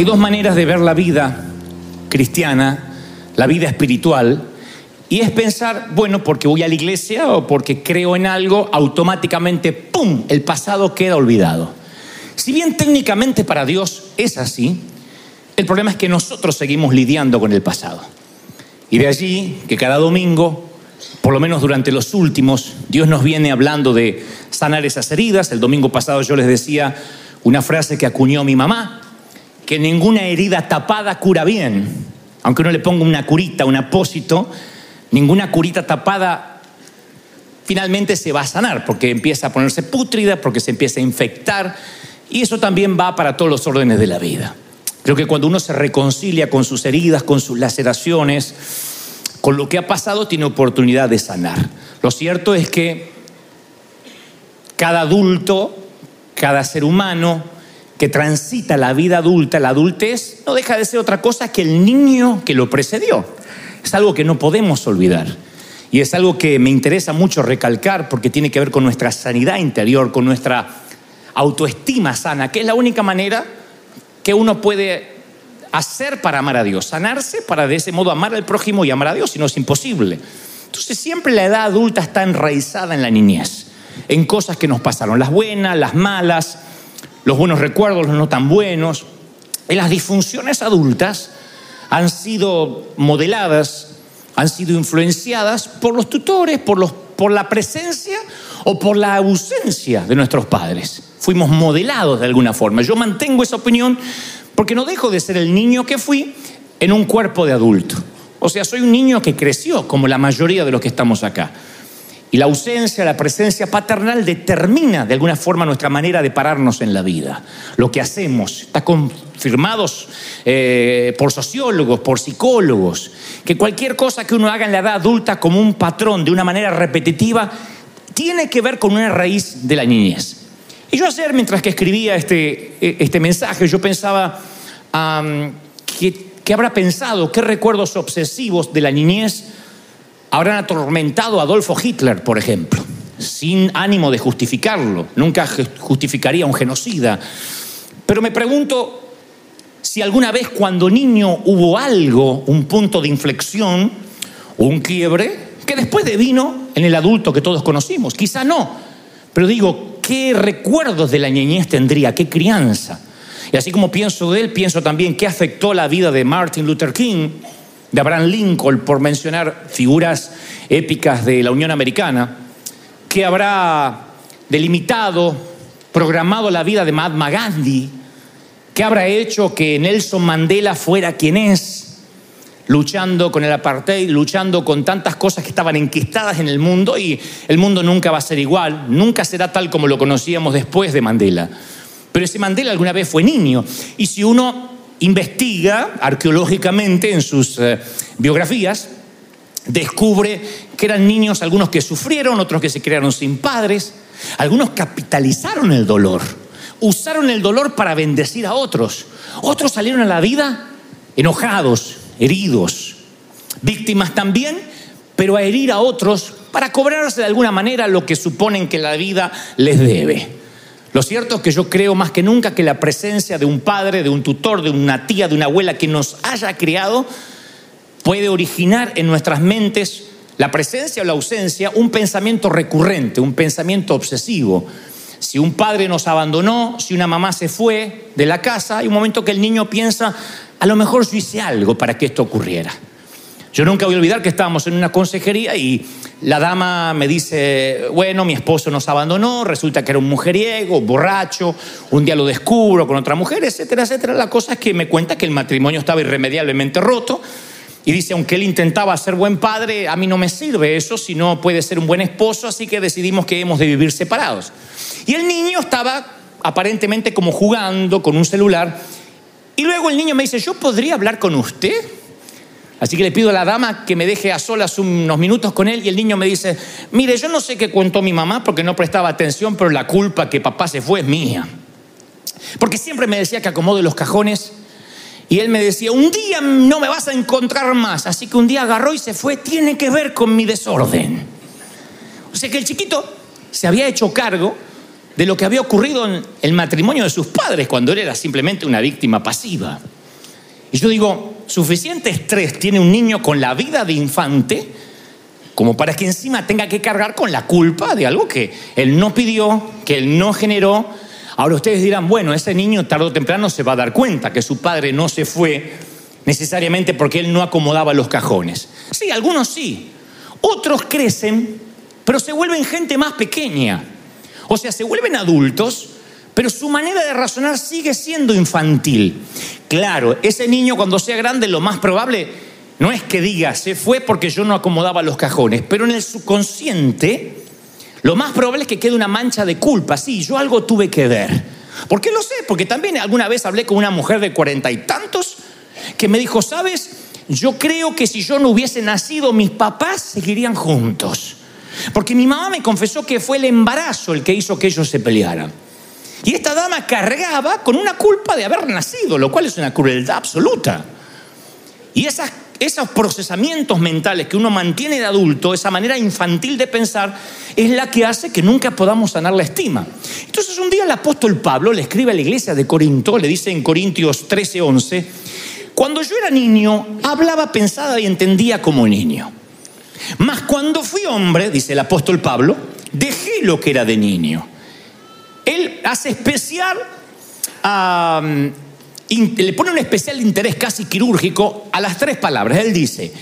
Hay dos maneras de ver la vida cristiana, la vida espiritual, y es pensar, bueno, porque voy a la iglesia o porque creo en algo, automáticamente, ¡pum!, el pasado queda olvidado. Si bien técnicamente para Dios es así, el problema es que nosotros seguimos lidiando con el pasado. Y de allí que cada domingo, por lo menos durante los últimos, Dios nos viene hablando de sanar esas heridas. El domingo pasado yo les decía una frase que acuñó mi mamá, que ninguna herida tapada cura bien. Aunque uno le ponga una curita, un apósito, ninguna curita tapada finalmente se va a sanar, porque empieza a ponerse pútrida, porque se empieza a infectar, y eso también va para todos los órdenes de la vida. Creo que cuando uno se reconcilia con sus heridas, con sus laceraciones, con lo que ha pasado, tiene oportunidad de sanar. Lo cierto es que cada adulto, cada ser humano, que transita la vida adulta, la adultez, no deja de ser otra cosa que el niño que lo precedió. Es algo que no podemos olvidar. Y es algo que me interesa mucho recalcar porque tiene que ver con nuestra sanidad interior, con nuestra autoestima sana, que es la única manera que uno puede hacer para amar a Dios, sanarse para de ese modo amar al prójimo y amar a Dios, si no es imposible. Entonces siempre la edad adulta está enraizada en la niñez, en cosas que nos pasaron, las buenas, las malas, los buenos recuerdos, los no tan buenos. Y las disfunciones adultas han sido modeladas, han sido influenciadas por los tutores, por, los, por la presencia o por la ausencia de nuestros padres. Fuimos modelados de alguna forma. Yo mantengo esa opinión porque no dejo de ser el niño que fui en un cuerpo de adulto. O sea, soy un niño que creció, como la mayoría de los que estamos acá. Y la ausencia, la presencia paternal determina de alguna forma nuestra manera de pararnos en la vida. Lo que hacemos está confirmado eh, por sociólogos, por psicólogos, que cualquier cosa que uno haga en la edad adulta como un patrón, de una manera repetitiva, tiene que ver con una raíz de la niñez. Y yo ayer, mientras que escribía este, este mensaje, yo pensaba, ¿qué habrá pensado? ¿Qué recuerdos obsesivos de la niñez? Habrán atormentado a Adolfo Hitler, por ejemplo, sin ánimo de justificarlo. Nunca justificaría un genocida. Pero me pregunto si alguna vez cuando niño hubo algo, un punto de inflexión un quiebre, que después de vino en el adulto que todos conocimos. Quizá no, pero digo, ¿qué recuerdos de la niñez tendría? ¿Qué crianza? Y así como pienso de él, pienso también qué afectó la vida de Martin Luther King, de Abraham Lincoln, por mencionar figuras épicas de la Unión Americana, que habrá delimitado, programado la vida de Mahatma Gandhi, que habrá hecho que Nelson Mandela fuera quien es, luchando con el apartheid, luchando con tantas cosas que estaban enquistadas en el mundo y el mundo nunca va a ser igual, nunca será tal como lo conocíamos después de Mandela. Pero ese Mandela alguna vez fue niño y si uno investiga arqueológicamente en sus eh, biografías, descubre que eran niños algunos que sufrieron, otros que se crearon sin padres, algunos capitalizaron el dolor, usaron el dolor para bendecir a otros, otros salieron a la vida enojados, heridos, víctimas también, pero a herir a otros para cobrarse de alguna manera lo que suponen que la vida les debe. Lo cierto es que yo creo más que nunca que la presencia de un padre, de un tutor, de una tía, de una abuela que nos haya criado puede originar en nuestras mentes la presencia o la ausencia un pensamiento recurrente, un pensamiento obsesivo. Si un padre nos abandonó, si una mamá se fue de la casa, hay un momento que el niño piensa, a lo mejor yo hice algo para que esto ocurriera. Yo nunca voy a olvidar que estábamos en una consejería y la dama me dice, bueno, mi esposo nos abandonó, resulta que era un mujeriego, borracho, un día lo descubro con otra mujer, etcétera, etcétera. La cosa es que me cuenta que el matrimonio estaba irremediablemente roto y dice, aunque él intentaba ser buen padre, a mí no me sirve eso, si no puede ser un buen esposo, así que decidimos que hemos de vivir separados. Y el niño estaba aparentemente como jugando con un celular y luego el niño me dice, ¿yo podría hablar con usted? Así que le pido a la dama que me deje a solas unos minutos con él y el niño me dice, mire, yo no sé qué contó mi mamá porque no prestaba atención, pero la culpa que papá se fue es mía. Porque siempre me decía que acomode los cajones y él me decía, un día no me vas a encontrar más. Así que un día agarró y se fue, tiene que ver con mi desorden. O sea que el chiquito se había hecho cargo de lo que había ocurrido en el matrimonio de sus padres cuando él era simplemente una víctima pasiva. Y yo digo, suficiente estrés tiene un niño con la vida de infante como para que encima tenga que cargar con la culpa de algo que él no pidió, que él no generó. Ahora ustedes dirán, bueno, ese niño tarde o temprano se va a dar cuenta que su padre no se fue necesariamente porque él no acomodaba los cajones. Sí, algunos sí. Otros crecen, pero se vuelven gente más pequeña. O sea, se vuelven adultos, pero su manera de razonar sigue siendo infantil. Claro, ese niño cuando sea grande lo más probable no es que diga, se fue porque yo no acomodaba los cajones, pero en el subconsciente lo más probable es que quede una mancha de culpa. Sí, yo algo tuve que ver. ¿Por qué lo sé? Porque también alguna vez hablé con una mujer de cuarenta y tantos que me dijo, sabes, yo creo que si yo no hubiese nacido, mis papás seguirían juntos. Porque mi mamá me confesó que fue el embarazo el que hizo que ellos se pelearan. Y esta dama cargaba con una culpa de haber nacido, lo cual es una crueldad absoluta. Y esos procesamientos mentales que uno mantiene de adulto, esa manera infantil de pensar, es la que hace que nunca podamos sanar la estima. Entonces un día el apóstol Pablo le escribe a la iglesia de Corinto, le dice en Corintios 13, 11, cuando yo era niño, hablaba, pensaba y entendía como niño. Mas cuando fui hombre, dice el apóstol Pablo, dejé lo que era de niño. Hace especial le pone un especial interés casi quirúrgico a las tres palabras. Él dice,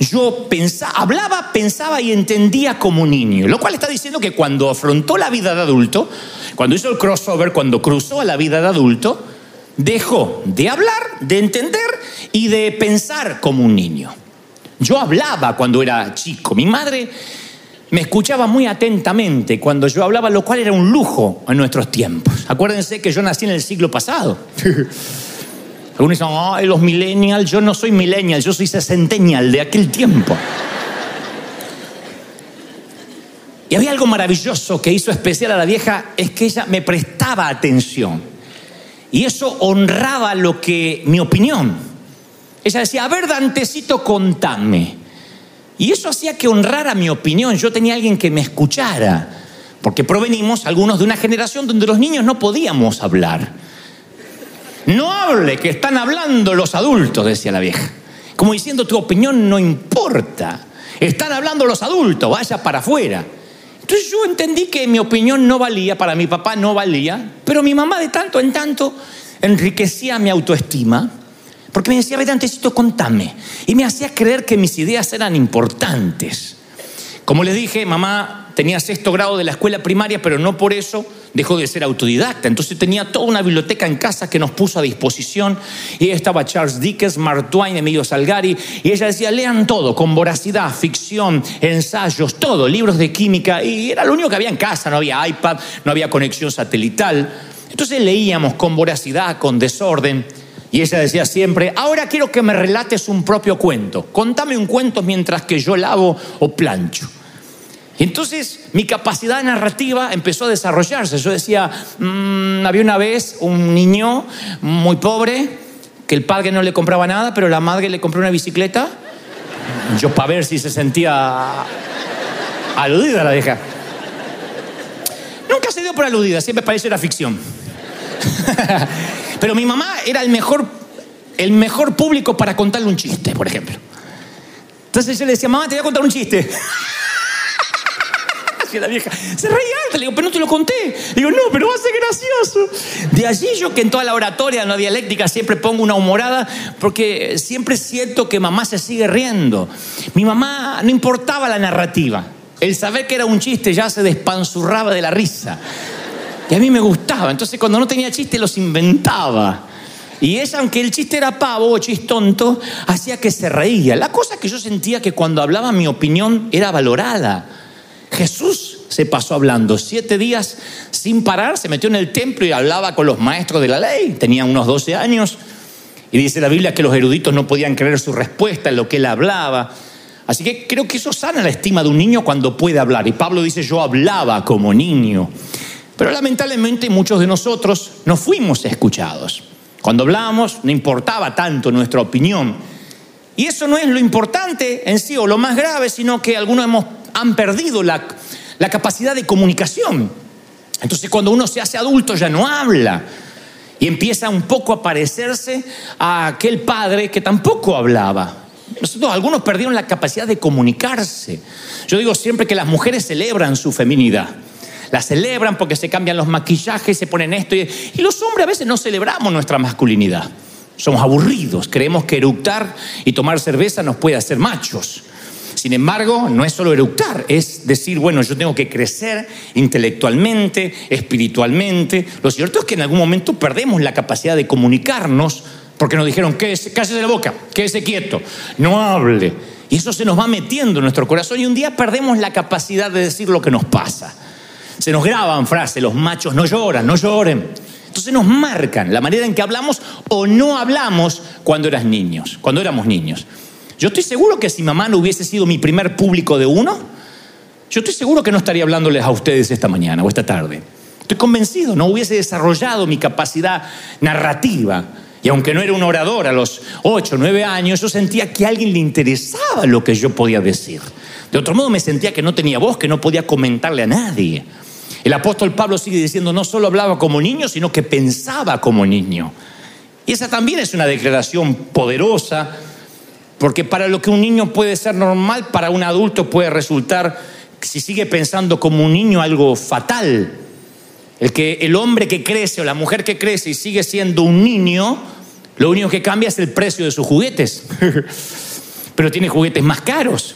yo hablaba, pensaba y entendía como niño. Lo cual está diciendo que cuando afrontó la vida de adulto, cuando hizo el crossover, cuando cruzó a la vida de adulto, dejó de hablar, de entender y de pensar como un niño. Yo hablaba cuando era chico. Mi madre me escuchaba muy atentamente cuando yo hablaba, lo cual era un lujo en nuestros tiempos. Acuérdense que yo nací en el siglo pasado. Algunos dicen, ay, los millennials, yo no soy millennial, yo soy sesentennial de aquel tiempo. Y había algo maravilloso que hizo especial a la vieja, es que ella me prestaba atención. Y eso honraba lo que, mi opinión. Ella decía, a ver, Dantecito, contame. Y eso hacía que honrara mi opinión. Yo tenía alguien que me escuchara. Porque provenimos algunos de una generación donde los niños no podíamos hablar. No hable, que están hablando los adultos, decía la vieja. Como diciendo, tu opinión no importa. Están hablando los adultos, vaya para afuera. Entonces yo entendí que mi opinión no valía, para mi papá no valía, pero mi mamá de tanto en tanto enriquecía mi autoestima, porque me decía, Vedantecito, contame. Y me hacía creer que mis ideas eran importantes. Como les dije, mamá tenía sexto grado de la escuela primaria, pero no por eso dejó de ser autodidacta. Entonces tenía toda una biblioteca en casa que nos puso a disposición. Y estaba Charles Dickens, Mark Twain, Emilio Salgari. Y ella decía, lean todo, con voracidad, ficción, ensayos, todo, libros de química. Y era lo único que había en casa. No había iPad, no había conexión satelital. Entonces leíamos con voracidad, con desorden. Y ella decía siempre, ahora quiero que me relates un propio cuento. Contame un cuento mientras que yo lavo o plancho. Y entonces mi capacidad narrativa empezó a desarrollarse. Yo decía, mm, había una vez un niño muy pobre que el padre no le compraba nada, pero la madre le compró una bicicleta. Yo para ver si se sentía aludida la vieja. Nunca se dio por aludida, siempre pareció era ficción. pero mi mamá era el mejor, el mejor público para contarle un chiste, por ejemplo. Entonces yo le decía, mamá, te voy a contar un chiste la vieja. Se reía alta. Le digo, pero no te lo conté. Le digo, no, pero va a ser gracioso. De allí yo que en toda la oratoria, en la dialéctica, siempre pongo una humorada porque siempre siento que mamá se sigue riendo. Mi mamá no importaba la narrativa. El saber que era un chiste ya se despanzurraba de la risa. Y a mí me gustaba. Entonces cuando no tenía chiste los inventaba. Y ella, aunque el chiste era pavo o tonto, hacía que se reía. La cosa que yo sentía que cuando hablaba mi opinión era valorada. Jesús se pasó hablando siete días sin parar, se metió en el templo y hablaba con los maestros de la ley, tenía unos 12 años, y dice la Biblia que los eruditos no podían creer su respuesta en lo que él hablaba. Así que creo que eso sana la estima de un niño cuando puede hablar. Y Pablo dice, yo hablaba como niño. Pero lamentablemente muchos de nosotros no fuimos escuchados. Cuando hablábamos no importaba tanto nuestra opinión. Y eso no es lo importante en sí o lo más grave, sino que algunos hemos han perdido la, capacidad de comunicación. Entonces cuando uno se hace adulto ya no habla y empieza un poco a parecerse a aquel padre que tampoco hablaba. Nosotros, algunos perdieron la capacidad de comunicarse. Yo digo siempre que las mujeres celebran su feminidad. La celebran porque se cambian los maquillajes, se ponen esto. Y, y los hombres a veces no celebramos nuestra masculinidad. Somos aburridos, creemos que eructar y tomar cerveza nos puede hacer machos. Sin embargo, no es solo eructar, es decir, bueno, yo tengo que crecer intelectualmente, espiritualmente. Lo cierto es que en algún momento perdemos la capacidad de comunicarnos porque nos dijeron, cállese la boca, quédese quieto, no hable. Y eso se nos va metiendo en nuestro corazón y un día perdemos la capacidad de decir lo que nos pasa. Se nos graban frases, los machos no lloran, no lloren. Entonces nos marcan la manera en que hablamos o no hablamos cuando eras niños, cuando éramos niños. Yo estoy seguro que si mamá no hubiese sido mi primer público de uno, yo estoy seguro que no estaría hablándoles a ustedes esta mañana o esta tarde. Estoy convencido, no hubiese desarrollado mi capacidad narrativa. Y aunque no era un orador a los 8, 9 años, yo sentía que a alguien le interesaba lo que yo podía decir. De otro modo me sentía que no tenía voz, que no podía comentarle a nadie. El apóstol Pablo sigue diciendo, no solo hablaba como niño, sino que pensaba como niño. Y esa también es una declaración poderosa porque para lo que un niño puede ser normal, para un adulto puede resultar, si sigue pensando como un niño, algo fatal. El que el hombre que crece o la mujer que crece y sigue siendo un niño, lo único que cambia es el precio de sus juguetes. Pero tiene juguetes más caros.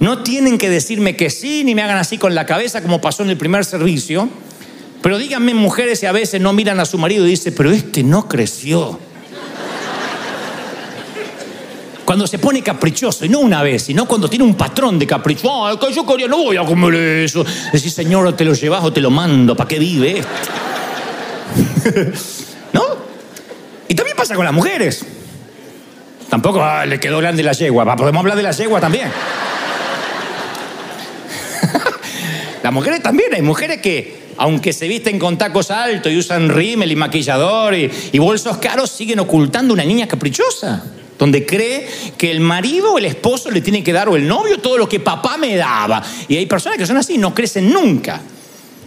No tienen que decirme que sí, ni me hagan así con la cabeza como pasó en el primer servicio. Pero díganme mujeres y a veces no miran a su marido y dicen, pero este no creció. Cuando se pone caprichoso, y no una vez, sino cuando tiene un patrón de capricho. Ah, yo quería, no voy a comer eso. Decís, Señor, te lo llevas o te lo mando, ¿para qué vive ¿No? Y también pasa con las mujeres. Tampoco ah, le quedó grande la yegua. Podemos hablar de la yegua también. Las mujeres también. Hay mujeres que, aunque se visten con tacos altos y usan rímel y maquillador y bolsos caros, siguen ocultando una niña caprichosa donde cree que el marido o el esposo le tiene que dar o el novio todo lo que papá me daba. Y hay personas que son así, no crecen nunca.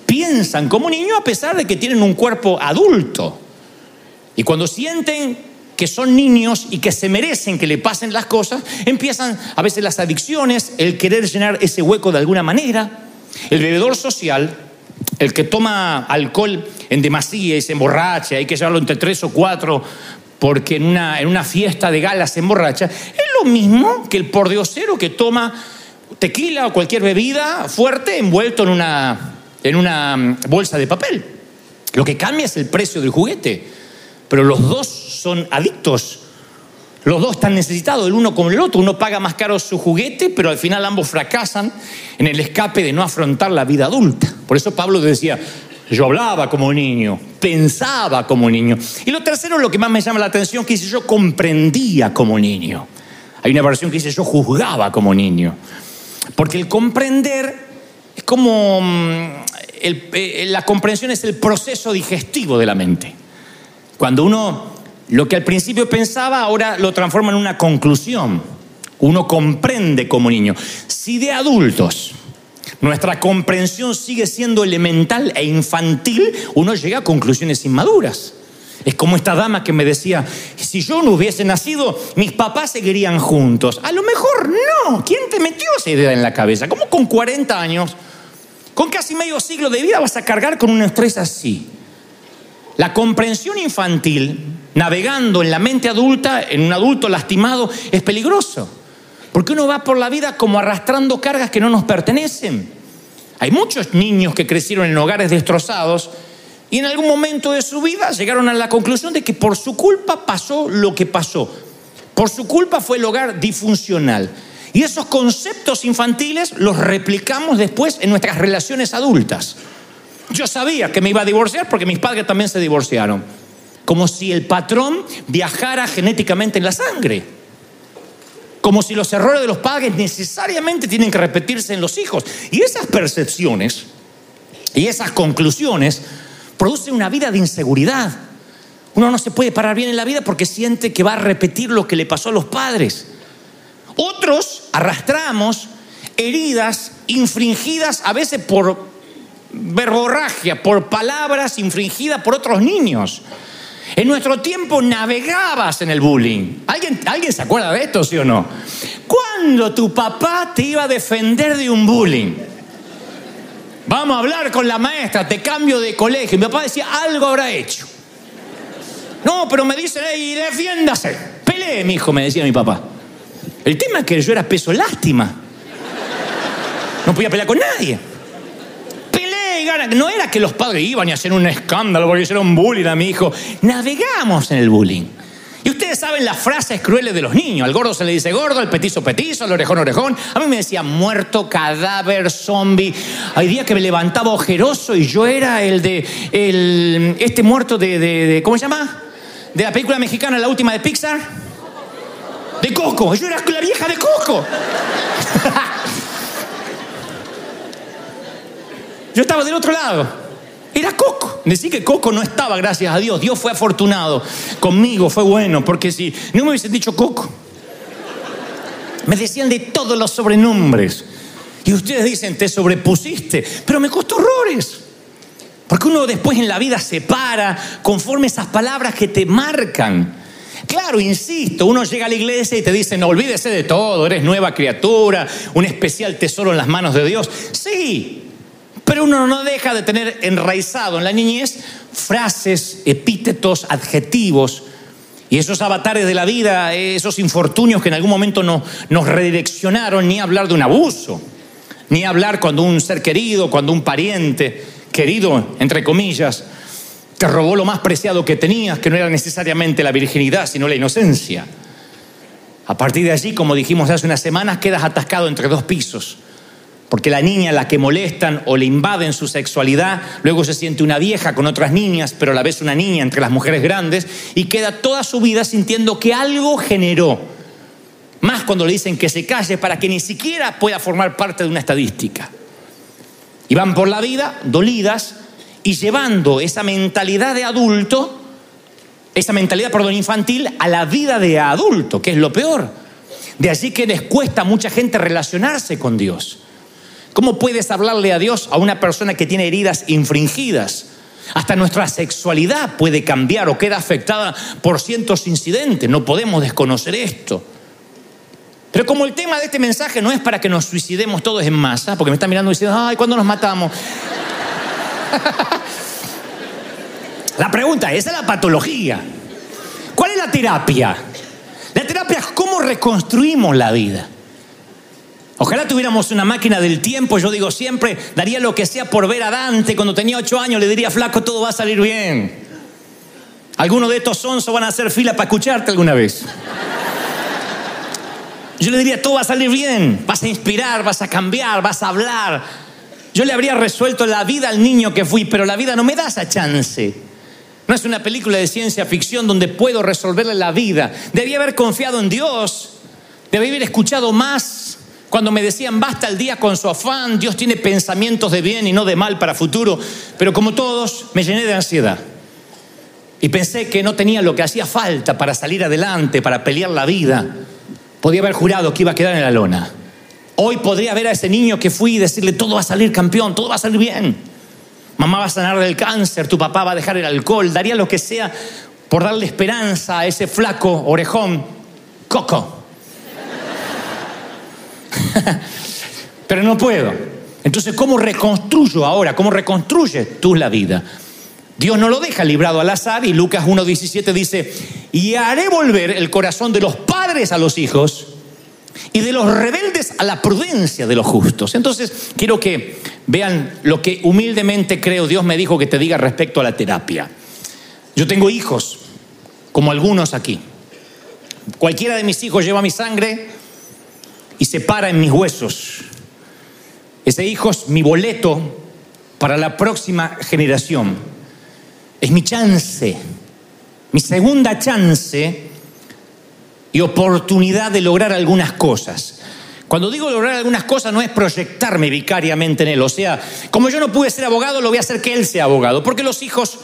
Piensan como niños a pesar de que tienen un cuerpo adulto. Y cuando sienten que son niños y que se merecen que le pasen las cosas, empiezan a veces las adicciones, el querer llenar ese hueco de alguna manera. El bebedor social, el que toma alcohol en demasía y se emborracha, hay que llevarlo entre tres o cuatro porque en una, en una fiesta de gala se emborracha, es lo mismo que el pordiosero que toma tequila o cualquier bebida fuerte envuelto en una, en una mm, bolsa de papel. Lo que cambia es el precio del juguete, pero los dos son adictos. Los dos están necesitados, el uno como el otro. Uno paga más caro su juguete, pero al final ambos fracasan en el escape de no afrontar la vida adulta. Por eso Pablo decía, yo hablaba como niño, pensaba como niño. Y lo tercero, lo que más me llama la atención, que dice yo comprendía como niño. Hay una versión que dice yo juzgaba como niño. Porque el comprender es como... Mm, eh, la comprensión es el proceso digestivo de la mente. Cuando uno lo que al principio pensaba ahora lo transforma en una conclusión. Uno comprende como niño. Si de adultos nuestra comprensión sigue siendo elemental e infantil, uno llega a conclusiones inmaduras. Es como esta dama que me decía, si yo no hubiese nacido, mis papás seguirían juntos. A lo mejor no. ¿Quién te metió esa idea en la cabeza? ¿Cómo con 40 años, con casi medio siglo de vida, vas a cargar con un estrés así? La comprensión infantil, navegando en la mente adulta, en un adulto lastimado, es peligroso. Porque uno va por la vida como arrastrando cargas que no nos pertenecen. Hay muchos niños que crecieron en hogares destrozados y en algún momento de su vida llegaron a la conclusión de que por su culpa pasó lo que pasó. Por su culpa fue el hogar disfuncional. Y esos conceptos infantiles los replicamos después en nuestras relaciones adultas. Yo sabía que me iba a divorciar porque mis padres también se divorciaron. Como si el patrón viajara genéticamente en la sangre como si los errores de los padres necesariamente tienen que repetirse en los hijos. Y esas percepciones y esas conclusiones producen una vida de inseguridad. Uno no se puede parar bien en la vida porque siente que va a repetir lo que le pasó a los padres. Otros arrastramos heridas infringidas a veces por verborragia, por palabras infringidas por otros niños. En nuestro tiempo navegabas en el bullying. ¿Alguien, ¿Alguien se acuerda de esto, sí o no? ¿Cuándo tu papá te iba a defender de un bullying? Vamos a hablar con la maestra, te cambio de colegio. Mi papá decía, algo habrá hecho. No, pero me dicen, y defiéndase. Pelee, mi hijo, me decía mi papá. El tema es que yo era peso lástima. No podía pelear con nadie. No era que los padres iban y hacían un escándalo porque hicieron bullying a mi hijo. Navegamos en el bullying. Y ustedes saben las frases crueles de los niños. Al gordo se le dice gordo, al petizo petizo, al orejón orejón. A mí me decía muerto, cadáver, zombie. Hay días que me levantaba ojeroso y yo era el de. Este muerto de, de ¿Cómo se llama? De la película mexicana, la última de Pixar. De Coco. Yo era la vieja de Coco. Yo estaba del otro lado. Era Coco. Decir que Coco no estaba, gracias a Dios. Dios fue afortunado conmigo, fue bueno, porque si no me hubiesen dicho Coco, me decían de todos los sobrenombres. Y ustedes dicen, te sobrepusiste, pero me costó horrores. Porque uno después en la vida se para conforme esas palabras que te marcan. Claro, insisto, uno llega a la iglesia y te dice, no olvídese de todo, eres nueva criatura, un especial tesoro en las manos de Dios. Sí, pero uno no deja de tener enraizado en la niñez frases, epítetos, adjetivos y esos avatares de la vida, esos infortunios que en algún momento no, nos redireccionaron, ni hablar de un abuso, ni hablar cuando un ser querido, cuando un pariente querido, entre comillas, te robó lo más preciado que tenías, que no era necesariamente la virginidad, sino la inocencia. A partir de allí, como dijimos hace unas semanas, quedas atascado entre dos pisos porque la niña a la que molestan o le invaden su sexualidad, luego se siente una vieja con otras niñas, pero a la vez una niña entre las mujeres grandes, y queda toda su vida sintiendo que algo generó. Más cuando le dicen que se calle para que ni siquiera pueda formar parte de una estadística. Y van por la vida dolidas y llevando esa mentalidad de adulto, esa mentalidad, perdón, infantil, a la vida de adulto, que es lo peor. De allí que les cuesta a mucha gente relacionarse con Dios. ¿Cómo puedes hablarle a Dios a una persona que tiene heridas infringidas? Hasta nuestra sexualidad puede cambiar o queda afectada por cientos incidentes. No podemos desconocer esto. Pero como el tema de este mensaje no es para que nos suicidemos todos en masa, porque me están mirando diciendo, ay, ¿cuándo nos matamos? la pregunta, esa es la patología. ¿Cuál es la terapia? La terapia es cómo reconstruimos la vida. Ojalá tuviéramos una máquina del tiempo, yo digo siempre, daría lo que sea por ver a Dante cuando tenía ocho años, le diría, flaco, todo va a salir bien. Algunos de estos sonsos van a hacer fila para escucharte alguna vez. Yo le diría, todo va a salir bien, vas a inspirar, vas a cambiar, vas a hablar. Yo le habría resuelto la vida al niño que fui, pero la vida no me da esa chance. No es una película de ciencia ficción donde puedo resolverle la vida. Debía haber confiado en Dios, debía haber escuchado más cuando me decían, basta el día con su afán, Dios tiene pensamientos de bien y no de mal para futuro, pero como todos, me llené de ansiedad. Y pensé que no tenía lo que hacía falta para salir adelante, para pelear la vida. Podía haber jurado que iba a quedar en la lona. Hoy podría ver a ese niño que fui y decirle, todo va a salir campeón, todo va a salir bien. Mamá va a sanar del cáncer, tu papá va a dejar el alcohol, daría lo que sea por darle esperanza a ese flaco orejón, Coco. Pero no puedo. Entonces, ¿cómo reconstruyo ahora? ¿Cómo reconstruye tú la vida? Dios no lo deja librado al azar y Lucas 1.17 dice, y haré volver el corazón de los padres a los hijos y de los rebeldes a la prudencia de los justos. Entonces, quiero que vean lo que humildemente creo Dios me dijo que te diga respecto a la terapia. Yo tengo hijos, como algunos aquí. Cualquiera de mis hijos lleva mi sangre, y se para en mis huesos. Ese hijo es mi boleto para la próxima generación. Es mi chance, mi segunda chance y oportunidad de lograr algunas cosas. Cuando digo lograr algunas cosas no es proyectarme vicariamente en él. O sea, como yo no pude ser abogado, lo voy a hacer que él sea abogado. Porque los hijos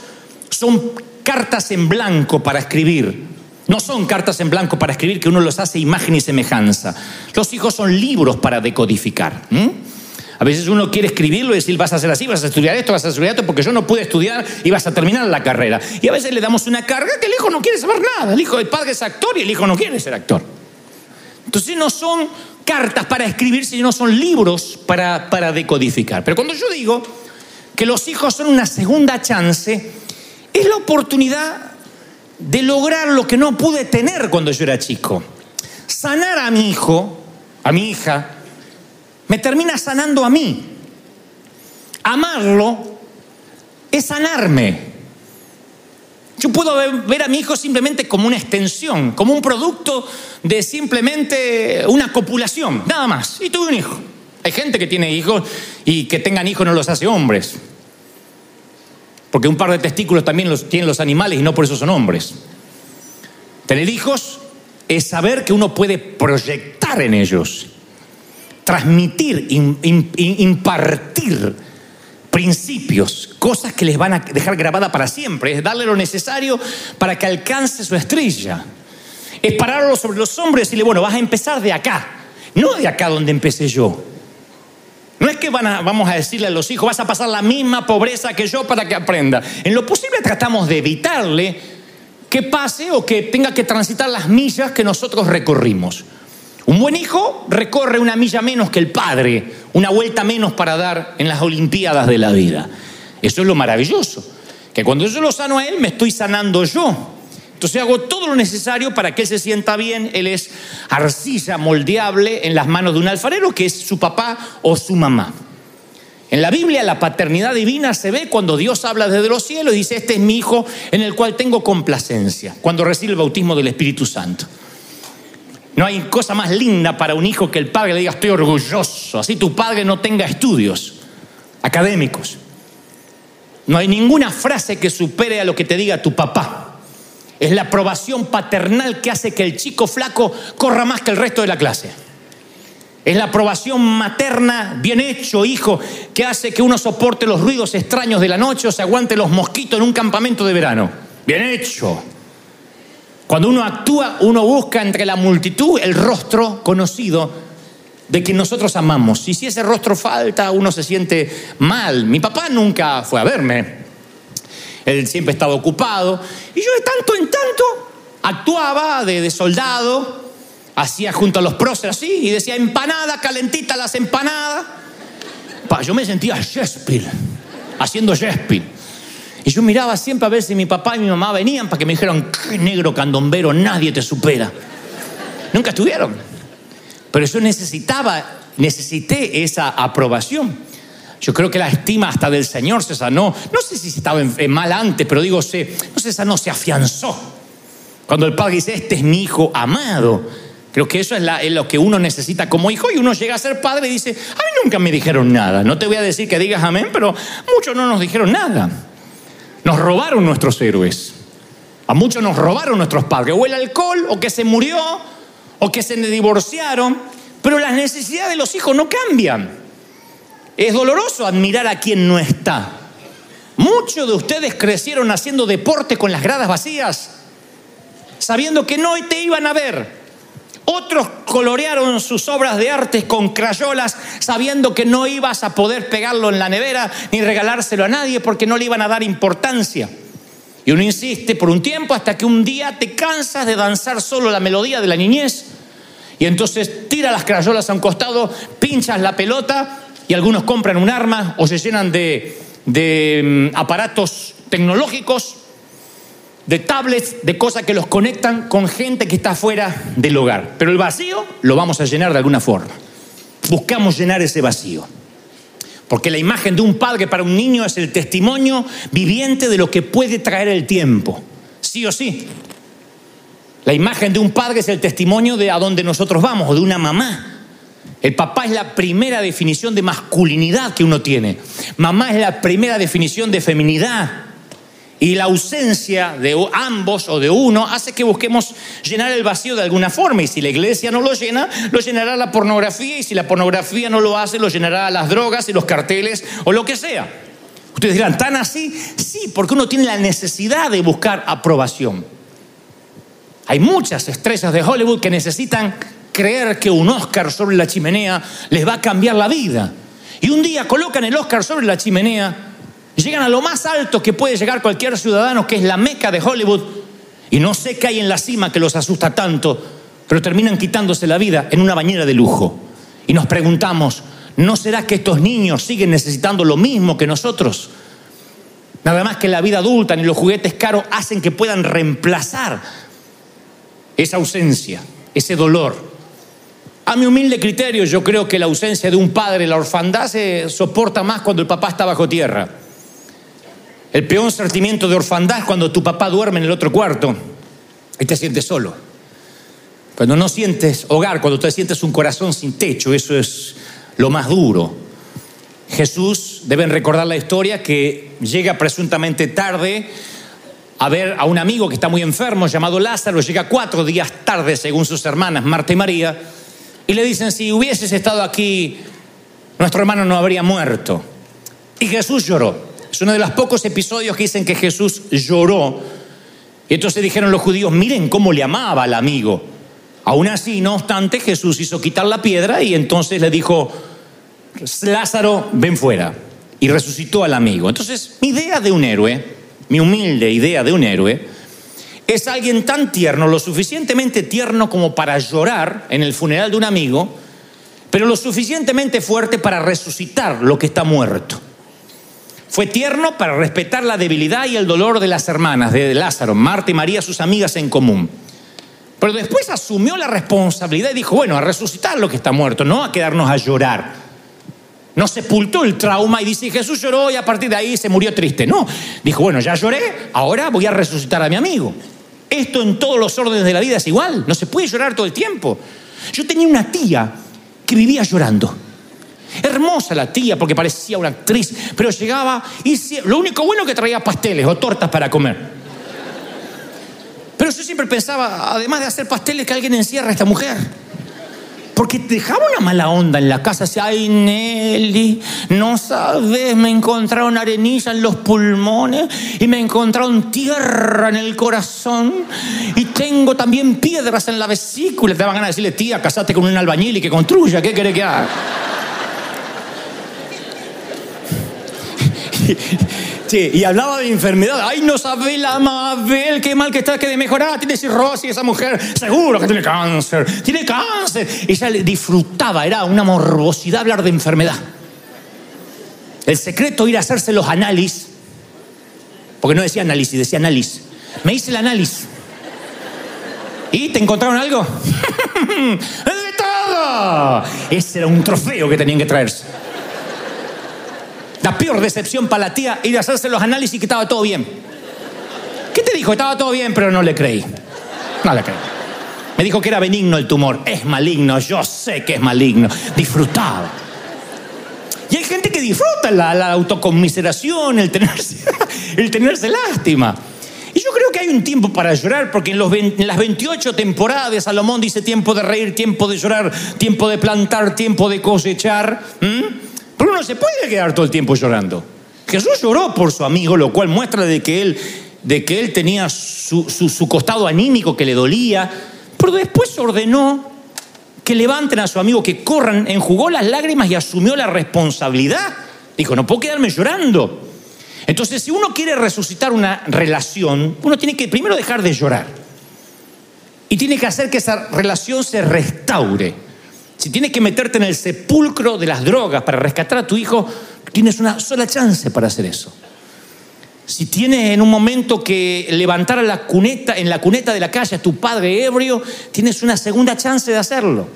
son cartas en blanco para escribir. No son cartas en blanco para escribir que uno los hace imagen y semejanza. Los hijos son libros para decodificar. A veces uno quiere escribirlo y decir, vas a hacer así, vas a estudiar esto, vas a estudiar esto, porque yo no pude estudiar y vas a terminar la carrera. Y a veces le damos una carga que el hijo no quiere saber nada. El hijo del padre es actor y el hijo no quiere ser actor. Entonces no son cartas para escribir, sino son libros para, para decodificar. Pero cuando yo digo que los hijos son una segunda chance, es la oportunidad de lograr lo que no pude tener cuando yo era chico. Sanar a mi hijo, a mi hija, me termina sanando a mí. Amarlo es sanarme. Yo puedo ver a mi hijo simplemente como una extensión, como un producto de simplemente una copulación, nada más. Y tuve un hijo. Hay gente que tiene hijos y que tengan hijos no los hace hombres. Porque un par de testículos también los tienen los animales y no por eso son hombres. Tener hijos es saber que uno puede proyectar en ellos, transmitir, impartir principios, cosas que les van a dejar grabada para siempre, es darle lo necesario para que alcance su estrella. Es pararlo sobre los hombres y decirle, bueno, vas a empezar de acá, no de acá donde empecé yo. No es que vamos a decirle a los hijos, vas a pasar la misma pobreza que yo para que aprenda. En lo posible tratamos de evitarle que pase o que tenga que transitar las millas que nosotros recorrimos. Un buen hijo recorre una milla menos que el padre, una vuelta menos para dar en las Olimpiadas de la vida. Eso es lo maravilloso, que cuando yo lo sano a él, me estoy sanando yo. Entonces hago todo lo necesario para que él se sienta bien. Él es arcilla moldeable en las manos de un alfarero que es su papá o su mamá. En la Biblia la paternidad divina se ve cuando Dios habla desde los cielos y dice, este es mi hijo en el cual tengo complacencia, cuando recibe el bautismo del Espíritu Santo. No hay cosa más linda para un hijo que el padre le diga, estoy orgulloso, así tu padre no tenga estudios académicos. No hay ninguna frase que supere a lo que te diga tu papá. Es la aprobación paternal que hace que el chico flaco corra más que el resto de la clase. Es la aprobación materna, bien hecho, hijo, que hace que uno soporte los ruidos extraños de la noche o se aguante los mosquitos en un campamento de verano. Bien hecho. Cuando uno actúa, uno busca entre la multitud el rostro conocido de que nosotros amamos. Y si ese rostro falta, uno se siente mal. Mi papá nunca fue a verme él siempre estaba ocupado. Y yo de tanto en tanto actuaba de, soldado, hacía junto a los próceres así y decía empanada, calentita las empanadas. yo me sentía Shakespeare, haciendo Shakespeare. Y yo miraba siempre a ver si mi papá y mi mamá venían para que me dijeran, qué negro candombero, nadie te supera. Nunca estuvieron. Pero yo necesitaba, necesité esa aprobación. Yo creo que la estima hasta del Señor se sanó. No sé si estaba mal antes, pero digo, se, no se sanó, se afianzó. Cuando el padre dice, este es mi hijo amado. Creo que eso es, es, lo que uno necesita como hijo y uno llega a ser padre y dice, a mí nunca me dijeron nada. No te voy a decir que digas amén, pero muchos no nos dijeron nada. Nos robaron nuestros héroes. A muchos nos robaron nuestros padres. O el alcohol, o que se murió, o que se divorciaron. Pero las necesidades de los hijos no cambian. Es doloroso admirar a quien no está. Muchos de ustedes crecieron haciendo deporte con las gradas vacías, sabiendo que no te iban a ver. Otros colorearon sus obras de arte con crayolas, sabiendo que no ibas a poder pegarlo en la nevera ni regalárselo a nadie porque no le iban a dar importancia. Y uno insiste por un tiempo hasta que un día te cansas de danzar solo la melodía de la niñez. Y entonces tira las crayolas a un costado, pinchas la pelota y algunos compran un arma o se llenan de, mm, aparatos tecnológicos, de tablets, de cosas que los conectan con gente que está fuera del hogar. Pero el vacío lo vamos a llenar de alguna forma. Buscamos llenar ese vacío. Porque la imagen de un padre para un niño es el testimonio viviente de lo que puede traer el tiempo. Sí o sí. La imagen de un padre es el testimonio de a dónde nosotros vamos, o de una mamá. El papá es la primera definición de masculinidad que uno tiene. Mamá es la primera definición de feminidad. Y la ausencia de ambos o de uno hace que busquemos llenar el vacío de alguna forma. Y si la iglesia no lo llena, lo llenará la pornografía. Y si la pornografía no lo hace, lo llenará las drogas y los carteles o lo que sea. Ustedes dirán, ¿tan así? Sí, porque uno tiene la necesidad de buscar aprobación. Hay muchas estrellas de Hollywood que necesitan creer que un Oscar sobre la chimenea les va a cambiar la vida. Y un día colocan el Oscar sobre la chimenea, llegan a lo más alto que puede llegar cualquier ciudadano, que es la meca de Hollywood, y no sé qué hay en la cima que los asusta tanto, pero terminan quitándose la vida en una bañera de lujo. Y nos preguntamos, ¿no será que estos niños siguen necesitando lo mismo que nosotros? Nada más que la vida adulta ni los juguetes caros hacen que puedan reemplazar esa ausencia, ese dolor. A mi humilde criterio, yo creo que la ausencia de un padre, la orfandad, se soporta más cuando el papá está bajo tierra. El peor sentimiento de orfandad es cuando tu papá duerme en el otro cuarto y te sientes solo. Cuando no sientes hogar, cuando te sientes un corazón sin techo, eso es lo más duro. Jesús, deben recordar la historia, que llega presuntamente tarde a ver a un amigo que está muy enfermo llamado Lázaro, llega cuatro días tarde según sus hermanas, Marta y María, y le dicen, si hubieses estado aquí, nuestro hermano no habría muerto. Y Jesús lloró. Es uno de los pocos episodios que dicen que Jesús lloró. Y entonces dijeron los judíos, miren cómo le amaba al amigo. Aún así, no obstante, Jesús hizo quitar la piedra y entonces le dijo, Lázaro, ven fuera. Y resucitó al amigo. Entonces, mi idea de un héroe, mi humilde idea de un héroe, es alguien tan tierno, lo suficientemente tierno como para llorar en el funeral de un amigo, pero lo suficientemente fuerte para resucitar lo que está muerto. Fue tierno para respetar la debilidad y el dolor de las hermanas, de Lázaro, Marta y María, sus amigas en común. Pero después asumió la responsabilidad y dijo, bueno, a resucitar lo que está muerto, no a quedarnos a llorar. No sepultó el trauma y dice, Jesús lloró y a partir de ahí se murió triste. No, dijo, bueno, ya lloré, ahora voy a resucitar a mi amigo. Esto en todos los órdenes de la vida es igual, no se puede llorar todo el tiempo. Yo tenía una tía que vivía llorando. Hermosa la tía porque parecía una actriz, pero llegaba y lo único bueno que traía pasteles o tortas para comer. Pero yo siempre pensaba, además de hacer pasteles, que alguien encierra a esta mujer. Porque dejaba una mala onda en la casa. Decía, ay, Nelly, no sabes, me encontraron arenilla en los pulmones y me encontraron tierra en el corazón y tengo también piedras en la vesícula. Te daban ganas de decirle, tía, casate con un albañil y que construya, ¿qué quiere que haga? Y hablaba de enfermedad. Ay, no sabe la Mabel, qué mal que está, que de mejorar. Tiene cirrosis esa mujer, seguro que tiene cáncer. Tiene cáncer. Ella disfrutaba, era una morbosidad hablar de enfermedad. El secreto ir a hacerse los análisis, porque no decía análisis, decía análisis. Me hice el análisis. ¿Y te encontraron algo? ¡De todo! Ese era un trofeo que tenían que traerse. La peor decepción para la tía ir a hacerse los análisis que estaba todo bien. ¿Qué te dijo? Estaba todo bien, pero no le creí. No le creí. Me dijo que era benigno el tumor. Es maligno, yo sé que es maligno. Disfrutaba. Y hay gente que disfruta la, autoconmiseración, el tenerse, el tenerse lástima. Y yo creo que hay un tiempo para llorar, porque en, los, las 28 temporadas de Salomón dice tiempo de reír, tiempo de llorar, tiempo de plantar, tiempo de cosechar. Pero uno se puede quedar todo el tiempo llorando. Jesús lloró por su amigo, lo cual muestra de que él, de que él tenía su, su costado anímico que le dolía, pero después ordenó que levanten a su amigo, que corran, enjugó las lágrimas y asumió la responsabilidad. Dijo, no puedo quedarme llorando. Entonces, si uno quiere resucitar una relación, uno tiene que primero dejar de llorar. Y tiene que hacer que esa relación se restaure. Si tienes que meterte en el sepulcro de las drogas para rescatar a tu hijo, tienes una sola chance para hacer eso. Si tienes en un momento que levantar a la cuneta, en la cuneta de la calle a tu padre ebrio, tienes una segunda chance de hacerlo.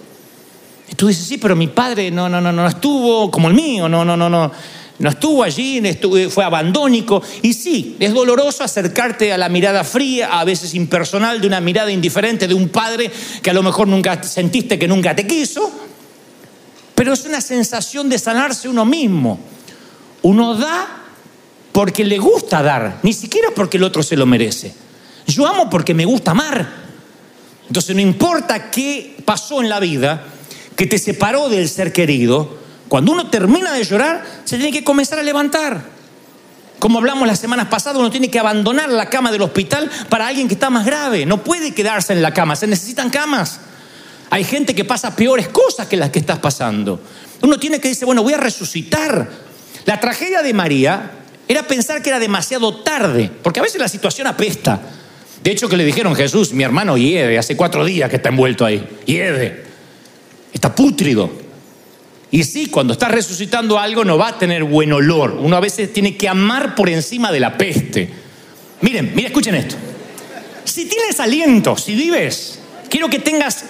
Y tú dices, sí, pero mi padre no, no, no, no estuvo como el mío, no, no, no, no. No estuvo allí, fue abandónico. Y sí, es doloroso acercarte a la mirada fría, a veces impersonal, de una mirada indiferente de un padre que a lo mejor nunca sentiste que nunca te quiso. Pero es una sensación de sanarse uno mismo. Uno da porque le gusta dar, ni siquiera porque el otro se lo merece. Yo amo porque me gusta amar. Entonces no importa qué pasó en la vida que te separó del ser querido, cuando uno termina de llorar, se tiene que comenzar a levantar. Como hablamos las semanas pasadas, uno tiene que abandonar la cama del hospital para alguien que está más grave. No puede quedarse en la cama, se necesitan camas. Hay gente que pasa peores cosas que las que estás pasando. Uno tiene que decir, bueno, voy a resucitar. La tragedia de María era pensar que era demasiado tarde, porque a veces la situación apesta. De hecho, que le dijeron, Jesús, mi hermano hiede, hace cuatro días que está envuelto ahí, hiede, está pútrido. Y sí, cuando está resucitando algo no va a tener buen olor. Uno a veces tiene que amar por encima de la peste. Miren, miren, escuchen esto. Si tienes aliento, si vives, quiero que tengas,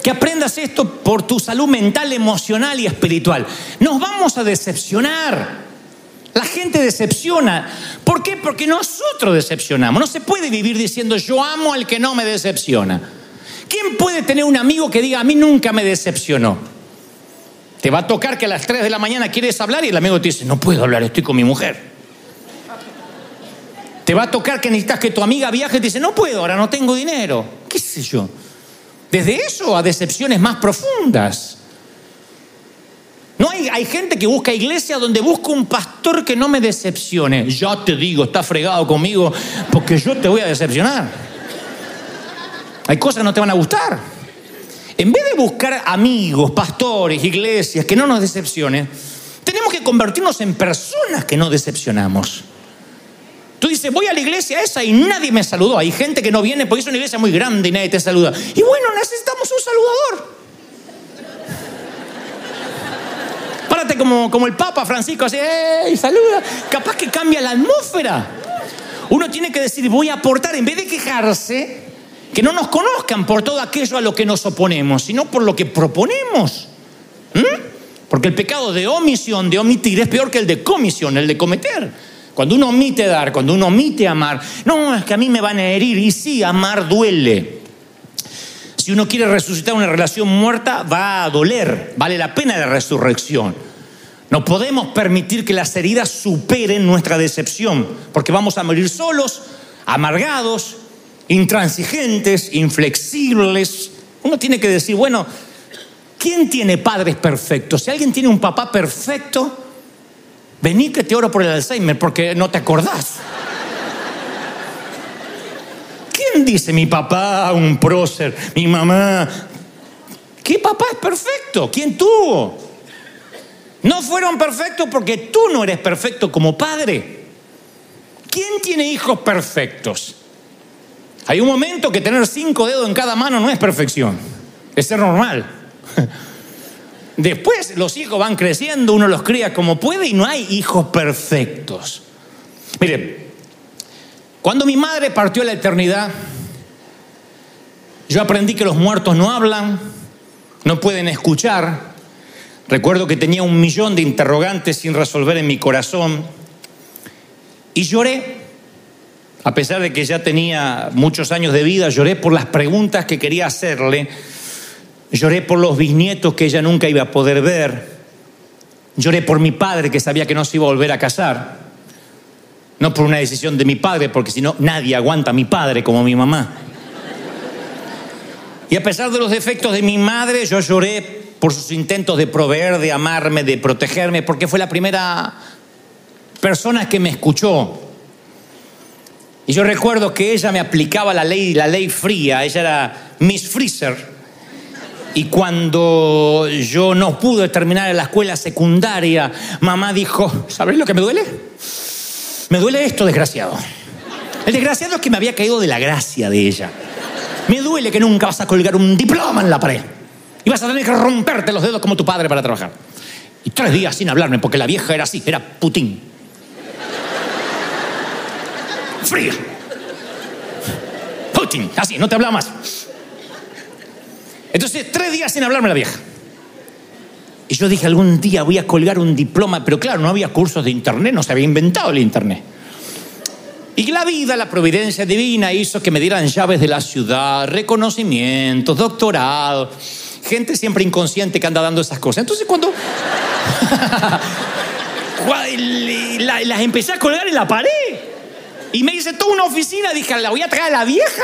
que aprendas esto por tu salud mental, emocional y espiritual. Nos vamos a decepcionar. La gente decepciona. ¿Por qué? Porque nosotros decepcionamos. No se puede vivir diciendo yo amo al que no me decepciona. ¿Quién puede tener un amigo que diga a mí nunca me decepcionó? Te va a tocar que a las 3 de la mañana quieres hablar y el amigo te dice no puedo hablar, estoy con mi mujer. Te va a tocar que necesitas que tu amiga viaje y te dice no puedo, ahora no tengo dinero. ¿Qué sé yo? Desde eso a decepciones más profundas. No hay, hay gente que busca iglesia donde busca un pastor que no me decepcione. Yo te digo, está fregado conmigo porque yo te voy a decepcionar. Hay cosas que no te van a gustar. En vez de buscar amigos, pastores, iglesias que no nos decepcionen, tenemos que convertirnos en personas que no decepcionamos. Tú dices, voy a la iglesia esa y nadie me saludó. Hay gente que no viene porque es una iglesia muy grande y nadie te saluda. Y bueno, necesitamos un saludador. Párate como, como el Papa Francisco, así, ¡ey! Saluda. Capaz que cambia la atmósfera. Uno tiene que decir, voy a aportar, en vez de quejarse, que no nos conozcan por todo aquello a lo que nos oponemos, sino por lo que proponemos. ¿Mm? Porque el pecado de omisión, de omitir, es peor que el de comisión, el de cometer. Cuando uno omite dar, cuando uno omite amar, no, es que a mí me van a herir. Y sí, amar duele. Si uno quiere resucitar una relación muerta, va a doler. Vale la pena la resurrección. No podemos permitir que las heridas superen nuestra decepción, porque vamos a morir solos, amargados, intransigentes, inflexibles. Uno tiene que decir, bueno, ¿quién tiene padres perfectos? Si alguien tiene un papá perfecto, vení que te oro por el Alzheimer porque no te acordás. ¿Quién dice mi papá, un prócer, mi mamá? ¿Qué papá es perfecto? ¿Quién tuvo? No fueron perfectos porque tú no eres perfecto como padre. ¿Quién tiene hijos perfectos? Hay un momento que tener cinco dedos en cada mano no es perfección, es ser normal. Después los hijos van creciendo, uno los cría como puede y no hay hijos perfectos. Mire, cuando mi madre partió a la eternidad, yo aprendí que los muertos no hablan, no pueden escuchar. Recuerdo que tenía un millón de interrogantes sin resolver en mi corazón y lloré. A pesar de que ya tenía muchos años de vida, lloré por las preguntas que quería hacerle Lloré por los bisnietos que ella nunca iba a poder ver. Lloré por mi padre que sabía que no se iba a volver a casar. No por una decisión de mi padre, porque si no, nadie aguanta a mi padre como mi mamá. Y a pesar de los defectos de mi madre, yo lloré por sus intentos de proveer, de amarme, de protegerme, porque fue la primera persona que me escuchó. Y yo recuerdo que ella me aplicaba la ley, la ley fría, ella era Miss Freezer. Y cuando yo no pude terminar la escuela secundaria, mamá dijo, ¿sabes lo que me duele? Me duele esto, desgraciado. El desgraciado es que me había caído de la gracia de ella. Me duele que nunca vas a colgar un diploma en la pared. Y vas a tener que romperte los dedos como tu padre para trabajar. Y tres días sin hablarme, porque la vieja era así, era Putin. Fría. Putin, así, no te hablaba más. Entonces, tres días sin hablarme la vieja. Y yo dije, algún día voy a colgar un diploma, pero claro, no había cursos de internet, no se había inventado el internet. Y la vida, la providencia divina hizo que me dieran llaves de la ciudad, reconocimientos, doctorado, gente siempre inconsciente que anda dando esas cosas. Entonces cuando las empecé a colgar en la pared y me hice toda una oficina, dije, la voy a traer a la vieja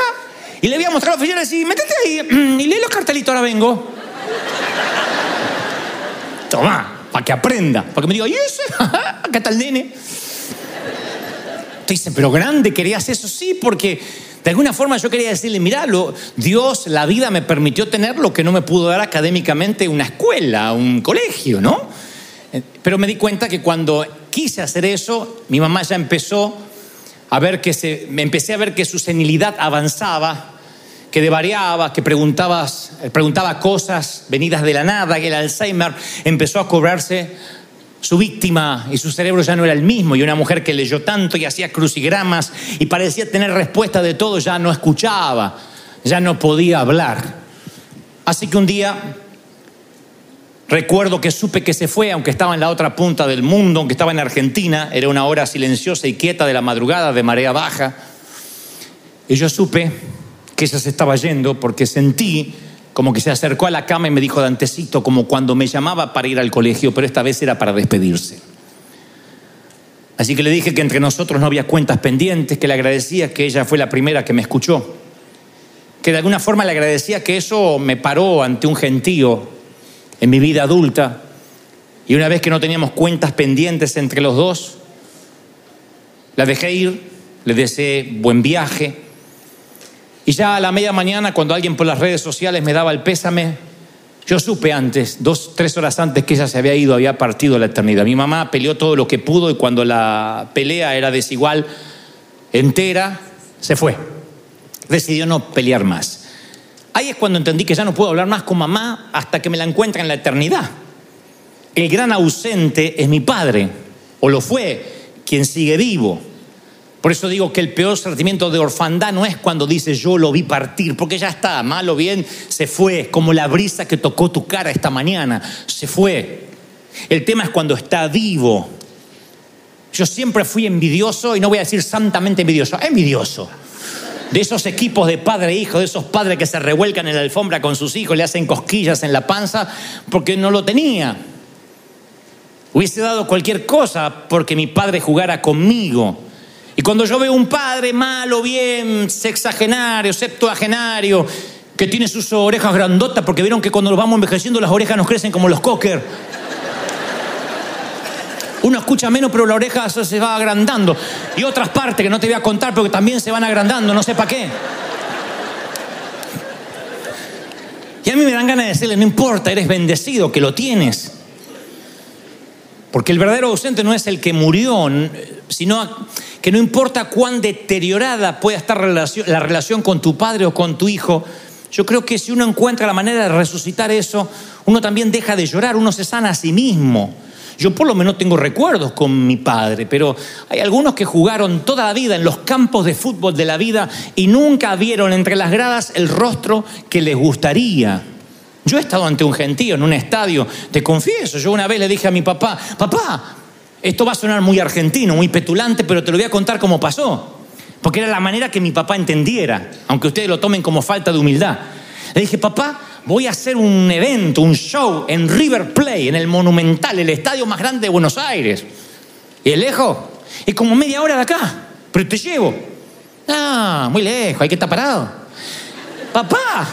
y le voy a mostrar a la oficina y decir, métete ahí mm, y lee los cartelitos, ahora vengo. Toma, para que aprenda. Para que me diga, ¿y ese? ¿Qué tal, nene? Te dicen, pero grande, ¿querías eso? Sí, porque de alguna forma yo quería decirle, mirá, Dios, la vida me permitió tener lo que no me pudo dar académicamente una escuela, un colegio, ¿no? Eh, pero me di cuenta que cuando quise hacer eso, mi mamá ya empezó a ver que se, me empecé a ver que su senilidad avanzaba, que devariaba, que preguntabas, preguntaba cosas venidas de la nada, que el Alzheimer empezó a cobrarse su víctima y su cerebro ya no era el mismo y una mujer que leyó tanto y hacía crucigramas y parecía tener respuesta de todo ya no escuchaba, ya no podía hablar. Así que un día recuerdo que supe que se fue, aunque estaba en la otra punta del mundo, aunque estaba en Argentina, era una hora silenciosa y quieta de la madrugada de marea baja, y yo supe que ella se estaba yendo porque sentí como que se acercó a la cama y me dijo Dantecito, como cuando me llamaba para ir al colegio, pero esta vez era para despedirse. Así que le dije que entre nosotros no había cuentas pendientes, que le agradecía que ella fue la primera que me escuchó, que de alguna forma le agradecía que eso me paró ante un gentío en mi vida adulta, y una vez que no teníamos cuentas pendientes entre los dos, la dejé ir, le deseé buen viaje, y ya a la media mañana, cuando alguien por las redes sociales me daba el pésame, yo supe antes, dos, tres horas antes que ella se había ido, había partido la eternidad. Mi mamá peleó todo lo que pudo y cuando la pelea era desigual, entera, se fue. Decidió no pelear más. Ahí es cuando entendí que ya no puedo hablar más con mamá hasta que me la encuentre en la eternidad. El gran ausente es mi padre, o lo fue, quien sigue vivo. Por eso digo que el peor sentimiento de orfandad no es cuando dices yo lo vi partir, porque ya está, mal o bien, se fue, como la brisa que tocó tu cara esta mañana, se fue. El tema es cuando está vivo. Yo siempre fui envidioso, y no voy a decir santamente envidioso, envidioso. De esos equipos de padre e hijo, de esos padres que se revuelcan en la alfombra con sus hijos, le hacen cosquillas en la panza porque no lo tenía. Hubiese dado cualquier cosa porque mi padre jugara conmigo. Y cuando yo veo un padre malo, bien, sexagenario, septuagenario, que tiene sus orejas grandotas, porque vieron que cuando nos vamos envejeciendo las orejas nos crecen como los cocker. Uno escucha menos, pero la oreja se va agrandando. Y otras partes que no te voy a contar, porque también se van agrandando, no sé para qué. Y a mí me dan ganas de decirle, no importa, eres bendecido, que lo tienes. Porque el verdadero ausente no es el que murió, sino que no importa cuán deteriorada pueda estar la relación con tu padre o con tu hijo, yo creo que si uno encuentra la manera de resucitar eso, uno también deja de llorar, uno se sana a sí mismo. Yo por lo menos tengo recuerdos con mi padre, pero hay algunos que jugaron toda la vida en los campos de fútbol de la vida y nunca vieron entre las gradas el rostro que les gustaría. Yo he estado ante un gentío en un estadio, te confieso, yo una vez le dije a mi papá, papá, esto va a sonar muy argentino, muy petulante, pero te lo voy a contar cómo pasó, porque era la manera que mi papá entendiera, aunque ustedes lo tomen como falta de humildad. Le dije, papá, voy a hacer un evento, un show en River Plate, en el Monumental, el estadio más grande de Buenos Aires. ¿Y es lejos? Es como media hora de acá, pero te llevo. Ah, muy lejos, hay que estar parado. Papá,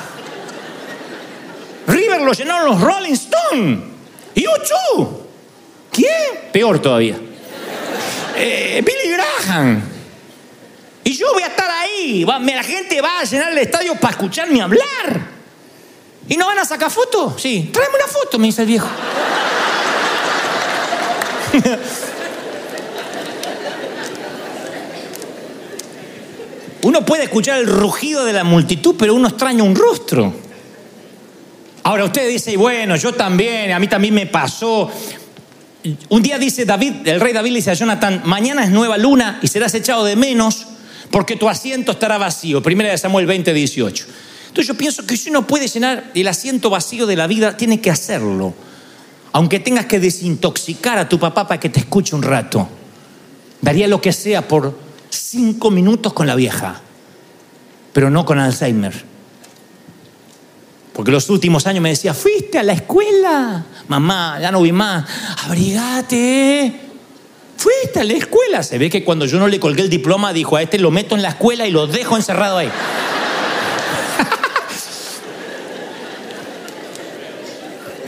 River lo llenaron los Rolling Stones. ¿Y Uchu? ¿Quién? Peor todavía. Eh, Billy Graham. Y yo voy a estar ahí. la gente va a llenar el estadio para escucharme hablar. ¿Y no van a sacar fotos? Sí. Tráeme una foto, me dice el viejo. Uno puede escuchar el rugido de la multitud, pero uno extraña un rostro. Ahora usted dice, bueno, yo también, a mí también me pasó. Un día dice David, el rey David le dice a Jonathan, mañana es nueva luna y serás echado de menos porque tu asiento estará vacío. Primera de Samuel 20, 18. Entonces yo pienso que si uno puede llenar el asiento vacío de la vida, tiene que hacerlo. Aunque tengas que desintoxicar a tu papá para que te escuche un rato. Daría lo que sea por cinco minutos con la vieja, pero no con Alzheimer. Porque los últimos años me decía, fuiste a la escuela. Mamá, ya no vi más. Abrigate. Fuiste a la escuela. Se ve que cuando yo no le colgué el diploma, dijo, a este lo meto en la escuela y lo dejo encerrado ahí.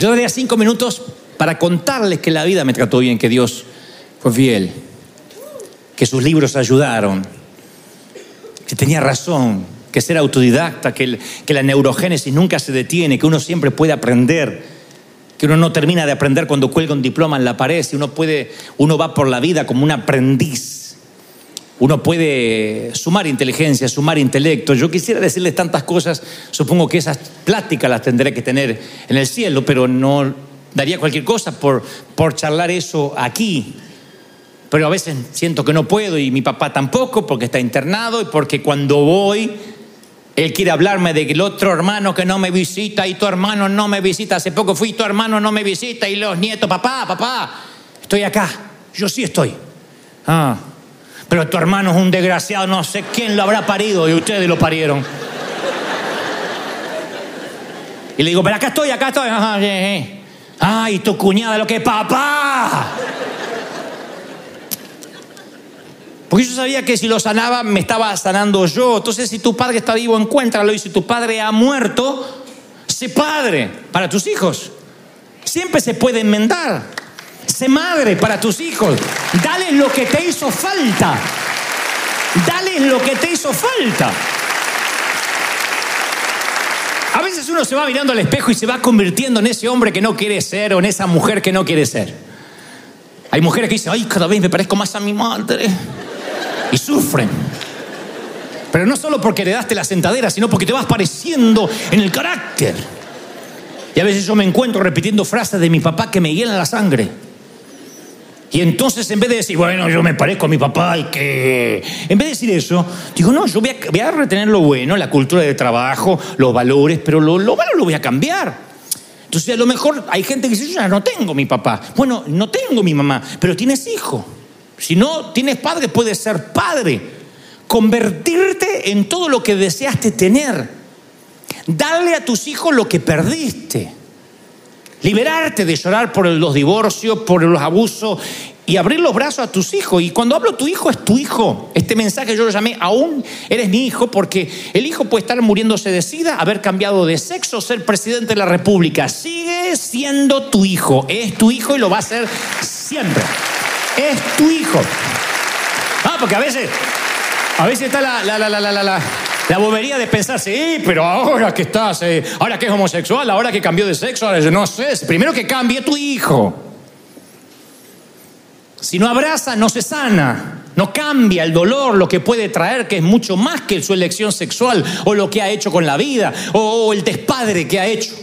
Yo daría cinco minutos para contarles que la vida me trató bien, que Dios fue fiel que sus libros ayudaron, que tenía razón, que ser autodidacta, que, la neurogénesis nunca se detiene, que uno siempre puede aprender, que uno no termina de aprender cuando cuelga un diploma en la pared, si uno puede, uno va por la vida como un aprendiz. Uno puede sumar inteligencia, sumar intelecto. Yo quisiera decirles tantas cosas, supongo que esas pláticas las tendré que tener en el cielo, pero no daría cualquier cosa por, por charlar eso aquí. Pero a veces siento que no puedo y mi papá tampoco porque está internado y porque cuando voy él quiere hablarme de que el otro hermano que no me visita y tu hermano no me visita. Hace poco fui, tu hermano no me visita y los nietos, papá, papá, estoy acá. Yo sí estoy. Ah, pero tu hermano es un desgraciado, no sé quién lo habrá parido y ustedes lo parieron. Y le digo, pero acá estoy, acá estoy. Ay, tu cuñada, lo que es papá. Porque yo sabía que si lo sanaba, me estaba sanando yo. Entonces, si tu padre está vivo, encuéntralo. Y si tu padre ha muerto, sé padre para tus hijos. Siempre se puede enmendar. Sé madre para tus hijos. Dale lo que te hizo falta. Dale lo que te hizo falta. A veces uno se va mirando al espejo y se va convirtiendo en ese hombre que no quiere ser o en esa mujer que no quiere ser. Hay mujeres que dicen, ay, cada vez me parezco más a mi madre y sufren. Pero no solo porque heredaste la sentadera, sino porque te vas pareciendo en el carácter. Y a veces yo me encuentro repitiendo frases de mi papá que me hielan la sangre. Y entonces en vez de decir, bueno, yo me parezco a mi papá y que... En vez de decir eso, digo, no, yo voy a, retener lo bueno, la cultura de trabajo, los valores, pero lo, lo malo lo voy a cambiar. Entonces a lo mejor hay gente que dice, no tengo mi papá. Bueno, no tengo mi mamá, pero tienes hijo. Si no tienes padre, puedes ser padre. Convertirte en todo lo que deseaste tener. Darle a tus hijos lo que perdiste. Liberarte de llorar por los divorcios, por los abusos y abrir los brazos a tus hijos. Y cuando hablo tu hijo, es tu hijo. Este mensaje yo lo llamé, aún eres mi hijo, porque el hijo puede estar muriéndose de sida, haber cambiado de sexo, ser presidente de la República. Sigue siendo tu hijo. Es tu hijo y lo va a ser siempre es tu hijo. Ah, porque a veces, a veces está la, la, la, la, la, la, la bobería de pensar, sí, pero ahora que estás, eh, ahora que es homosexual, ahora que cambió de sexo, ahora yo no sé, primero que cambie tu hijo. Si no abraza, no se sana, no cambia el dolor, lo que puede traer, que es mucho más que su elección sexual o lo que ha hecho con la vida o el despadre que ha hecho.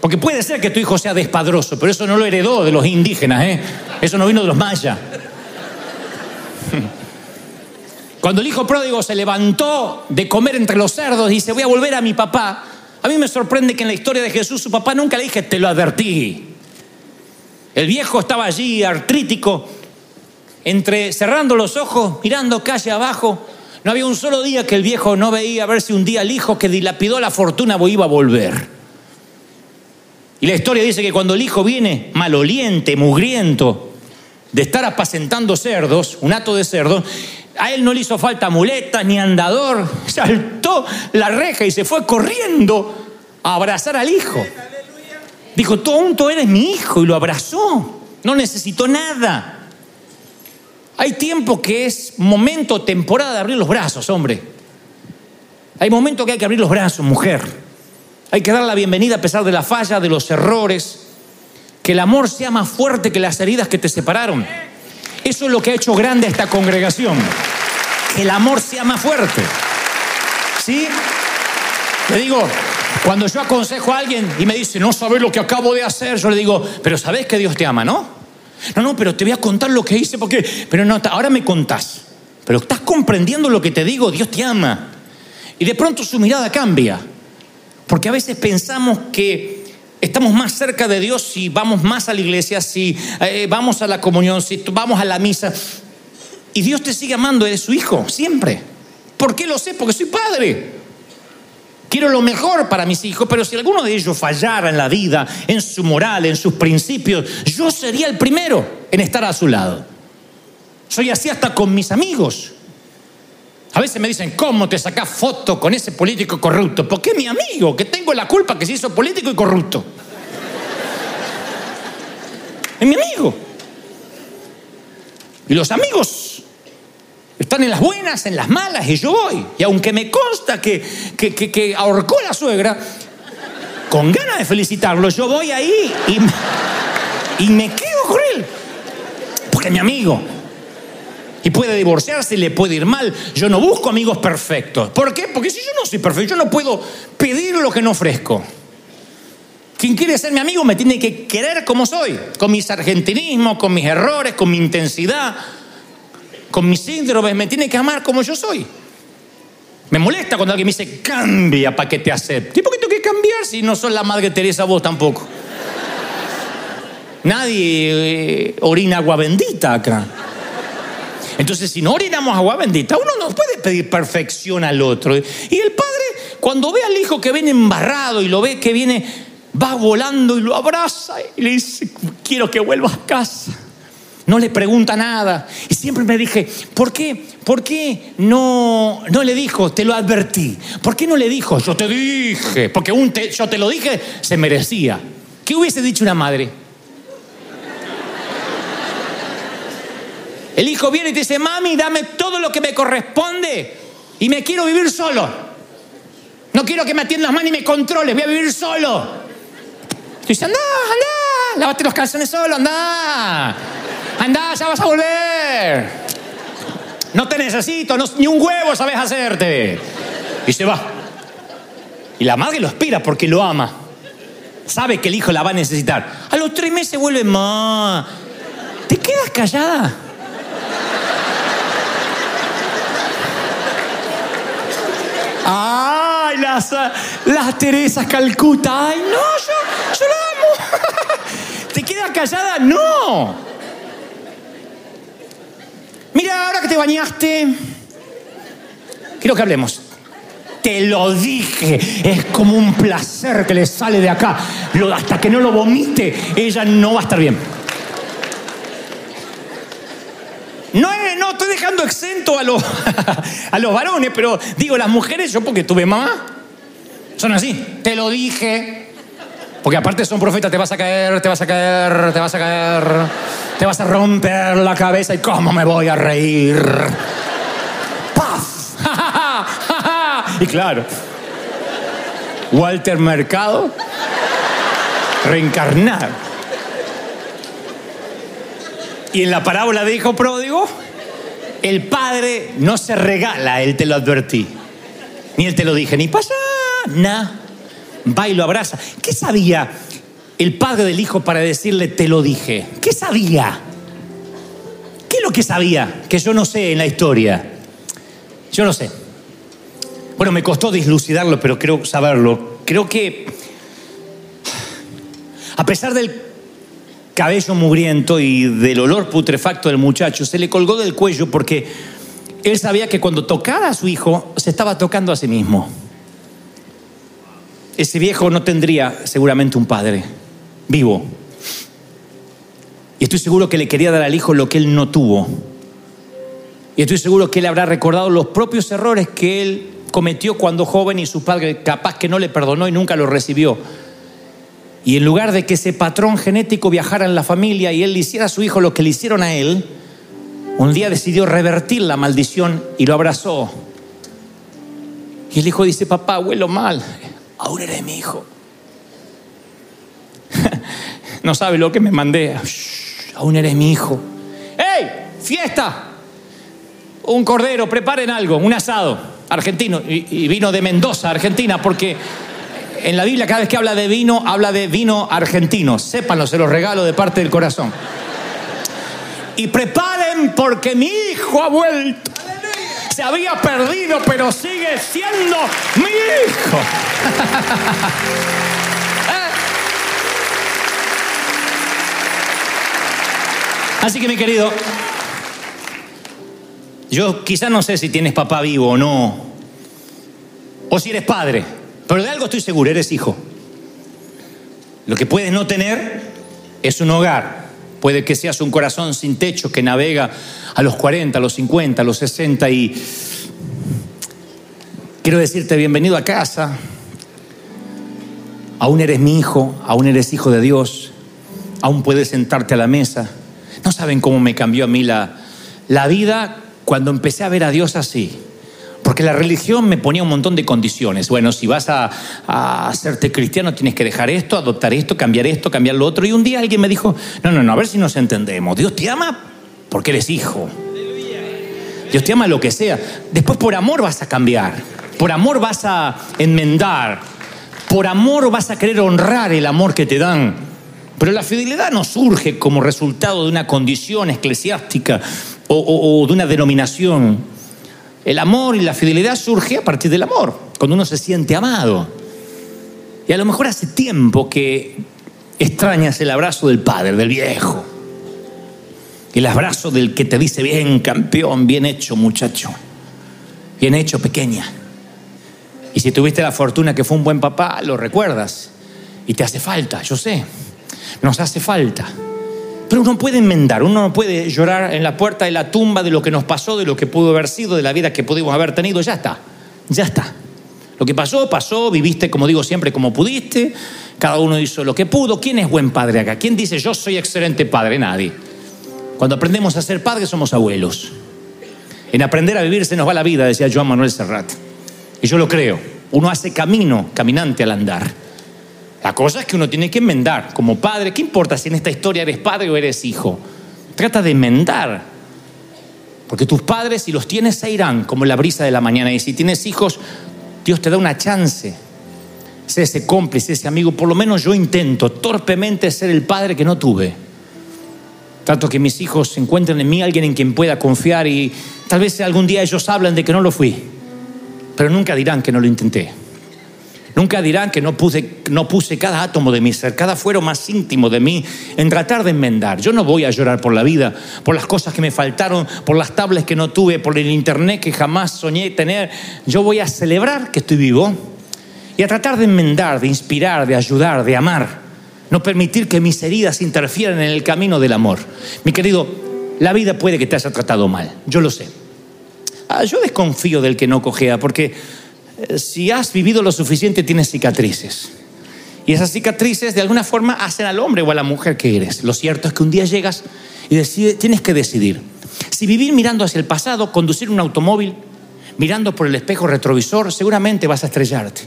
Porque puede ser que tu hijo sea despadroso, pero eso no lo heredó de los indígenas, ¿eh? Eso no vino de los mayas. Cuando el hijo pródigo se levantó de comer entre los cerdos y dice, voy a volver a mi papá, a mí me sorprende que en la historia de Jesús su papá nunca le dije, te lo advertí. El viejo estaba allí, artrítico, entre cerrando los ojos, mirando calle abajo. No había un solo día que el viejo no veía a ver si un día el hijo que dilapidó la fortuna iba a volver. Y la historia dice que cuando el hijo viene maloliente, mugriento, de estar apacentando cerdos, un hato de cerdos, a él no le hizo falta muleta ni andador, saltó la reja y se fue corriendo a abrazar al hijo. Dijo, tonto eres mi hijo y lo abrazó, no necesitó nada. Hay tiempo que es momento, temporada de abrir los brazos, hombre. Hay momento que hay que abrir los brazos, mujer. Hay que dar la bienvenida a pesar de la falla, de los errores. Que el amor sea más fuerte que las heridas que te separaron. Eso es lo que ha hecho grande a esta congregación. Que el amor sea más fuerte. ¿Sí? Le digo, cuando yo aconsejo a alguien y me dice, no sabes lo que acabo de hacer, yo le digo, pero sabes que Dios te ama, ¿no? No, no, pero te voy a contar lo que hice porque, pero no, ahora me contás. Pero estás comprendiendo lo que te digo, Dios te ama. Y de pronto su mirada cambia. Porque a veces pensamos que estamos más cerca de Dios si vamos más a la iglesia, si eh, vamos a la comunión, si vamos a la misa. Y Dios te sigue amando, eres su hijo, siempre. ¿Por qué lo sé? Porque soy padre. Quiero lo mejor para mis hijos, pero si alguno de ellos fallara en la vida, en su moral, en sus principios, yo sería el primero en estar a su lado. Soy así hasta con mis amigos. A veces me dicen, ¿cómo te sacas foto con ese político corrupto? Porque es mi amigo, que tengo la culpa que se hizo político y corrupto. Es mi amigo. Y los amigos están en las buenas, en las malas, y yo voy. Y aunque me consta que, que, que, ahorcó la suegra, con ganas de felicitarlo, yo voy ahí y, y me quedo con él. Porque es mi amigo. Y puede divorciarse le puede ir mal. Yo no busco amigos perfectos. ¿Por qué? Porque si yo no soy perfecto, yo no puedo pedir lo que no ofrezco. Quien quiere ser mi amigo me tiene que querer como soy, con mis argentinismos, con mis errores, con mi intensidad, con mis síndromes, me tiene que amar como yo soy. Me molesta cuando alguien me dice cambia para que te acepte. ¿Y por qué tengo que cambiar si no sos la madre Teresa vos tampoco? Nadie eh, orina agua bendita acá. Entonces, si no orinamos agua bendita, uno no puede pedir perfección al otro. Y el padre, cuando ve al hijo que viene embarrado y lo ve que viene, va volando y lo abraza y le dice, quiero que vuelvas a casa. No le pregunta nada. Y siempre me dije, ¿por qué? ¿Por qué no, no le dijo, te lo advertí? ¿Por qué no le dijo, yo te dije? Porque un te, yo te lo dije se merecía. ¿Qué hubiese dicho una madre? El hijo viene y te dice, mami, dame todo lo que me corresponde y me quiero vivir solo. No quiero que me atiendas más ni me controles, voy a vivir solo. Y dice, anda, anda, lávate los calzones solo, anda. Anda, ya vas a volver. No te necesito, no- ni un huevo sabes hacerte. Y se va. Y la madre lo espera porque lo ama. Sabe que el hijo la va a necesitar. A los tres meses vuelve, ma. ¿Te quedas callada? Ay, las, las Teresas Calcuta. Ay, no, yo, yo la amo. ¿Te quedas callada? No. Mira, ahora que te bañaste, quiero que hablemos. Te lo dije, es como un placer que le sale de acá. Hasta que no lo vomite, ella no va a estar bien. No, es- no estoy exento a los, a los varones, pero digo, las mujeres, yo porque tuve mamá, son así. Te lo dije. Porque aparte son profetas, te vas a caer, te vas a caer, te vas a caer, te vas a romper la cabeza y cómo me voy a reír. ¡Paf! y claro, Walter Mercado, reencarnar. Y en la parábola de hijo pródigo, el padre no se regala, él te lo advertí. Ni él te lo dije, ni pasa nada. Va y lo abraza. ¿Qué sabía el padre del hijo para decirle te lo dije? ¿Qué sabía? ¿Qué es lo que sabía? Que yo no sé en la historia. Yo no sé. Bueno, me costó dislucidarlo, pero creo saberlo. Creo que, a pesar del cabello mugriento y del olor putrefacto del muchacho, se le colgó del cuello porque él sabía que cuando tocara a su hijo, se estaba tocando a sí mismo. Ese viejo no tendría seguramente un padre vivo. Y estoy seguro que le quería dar al hijo lo que él no tuvo. Y estoy seguro que él habrá recordado los propios errores que él cometió cuando joven y su padre capaz que no le perdonó y nunca lo recibió. Y en lugar de que ese patrón genético viajara en la familia y él le hiciera a su hijo lo que le hicieron a él, un día decidió revertir la maldición y lo abrazó. Y el hijo dice, papá, huelo mal. Aún eres mi hijo. no sabe lo que me mandé. Shh, aún eres mi hijo. ¡Ey! ¡Fiesta! Un cordero, preparen algo, un asado argentino. Y vino de Mendoza, Argentina, porque en la Biblia cada vez que habla de vino, habla de vino argentino. Sépanlo, se los regalo de parte del corazón. Y preparen porque mi hijo ha vuelto. Se había perdido, pero sigue siendo mi hijo. Así que mi querido, yo quizás no sé si tienes papá vivo o no, o si eres padre, pero de algo estoy seguro, eres hijo. Lo que puedes no tener es un hogar. Puede que seas un corazón sin techo que navega a los 40, a los 50, a los 60 y quiero decirte bienvenido a casa. Aún eres mi hijo, aún eres hijo de Dios, aún puedes sentarte a la mesa. No saben cómo me cambió a mí la, la vida cuando empecé a ver a Dios así. Porque la religión me ponía un montón de condiciones. Bueno, si vas a, a, hacerte cristiano tienes que dejar esto, adoptar esto, cambiar esto, cambiar lo otro. Y un día alguien me dijo, no, no, no, a ver si nos entendemos. Dios te ama porque eres hijo. Dios te ama lo que sea. Después por amor vas a cambiar. Por amor vas a enmendar. Por amor vas a querer honrar el amor que te dan. Pero la fidelidad no surge como resultado de una condición eclesiástica o, de una denominación. El amor y la fidelidad surge a partir del amor, cuando uno se siente amado. Y a lo mejor hace tiempo que extrañas el abrazo del padre, del viejo. El abrazo del que te dice, bien campeón, bien hecho muchacho, bien hecho pequeña. Y si tuviste la fortuna que fue un buen papá, lo recuerdas. Y te hace falta, yo sé, nos hace falta. Pero uno puede enmendar, uno no puede llorar en la puerta de la tumba de lo que nos pasó, de lo que pudo haber sido, de la vida que pudimos haber tenido. Ya está, ya está. Lo que pasó, pasó, viviste, como digo siempre, como pudiste. Cada uno hizo lo que pudo. ¿Quién es buen padre acá? ¿Quién dice yo soy excelente padre? Nadie. Cuando aprendemos a ser padres somos abuelos. En aprender a vivir se nos va la vida, decía Joan Manuel Serrat. Y yo lo creo. Uno hace camino, caminante al andar. La cosa es que uno tiene que enmendar. Como padre, ¿qué importa si en esta historia eres padre o eres hijo? Trata de enmendar. Porque tus padres, si los tienes, se irán como la brisa de la mañana. Y si tienes hijos, Dios te da una chance. Sé ese cómplice, ese amigo. Por lo menos yo intento torpemente ser el padre que no tuve. Trato que mis hijos encuentren en mí alguien en quien pueda confiar y tal vez algún día ellos hablan de que no lo fui. Pero nunca dirán que no lo intenté. Nunca dirán que no puse, no puse cada átomo de mi ser, cada fuero más íntimo de mí en tratar de enmendar. Yo no voy a llorar por la vida, por las cosas que me faltaron, por las tablas que no tuve, por el internet que jamás soñé tener. Yo voy a celebrar que estoy vivo y a tratar de enmendar, de inspirar, de ayudar, de amar. No permitir que mis heridas interfieran en el camino del amor. Mi querido, la vida puede que te haya tratado mal, yo lo sé. Ah, yo desconfío del que no cojea, porque si has vivido lo suficiente, tienes cicatrices. Y esas cicatrices de alguna forma hacen al hombre o a la mujer que eres. Lo cierto es que un día llegas y tienes que decidir. Si vivir mirando hacia el pasado, conducir un automóvil, mirando por el espejo retrovisor, seguramente vas a estrellarte.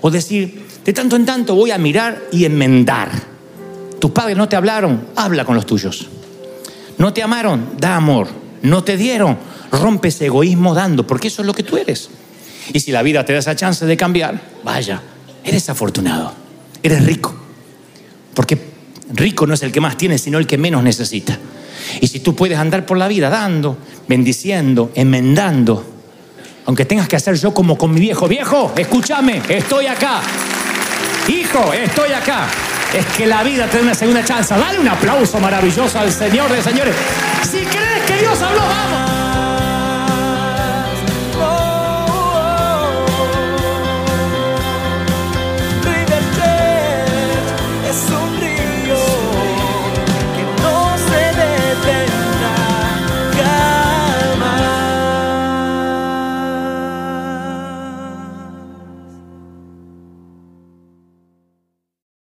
O decir, de tanto en tanto voy a mirar y enmendar. Tus padres no te hablaron, habla con los tuyos. No te amaron, da amor. No te dieron, rompe ese egoísmo dando, porque eso es lo que tú eres. Y si la vida te da esa chance de cambiar, vaya, eres afortunado, eres rico. Porque rico no es el que más tiene, sino el que menos necesita. Y si tú puedes andar por la vida dando, bendiciendo, enmendando, aunque tengas que hacer yo como con mi viejo, viejo, escúchame, estoy acá. Hijo, estoy acá. Es que la vida te da una segunda chance. Dale un aplauso maravilloso al Señor de señores. Si crees que Dios habló, vamos.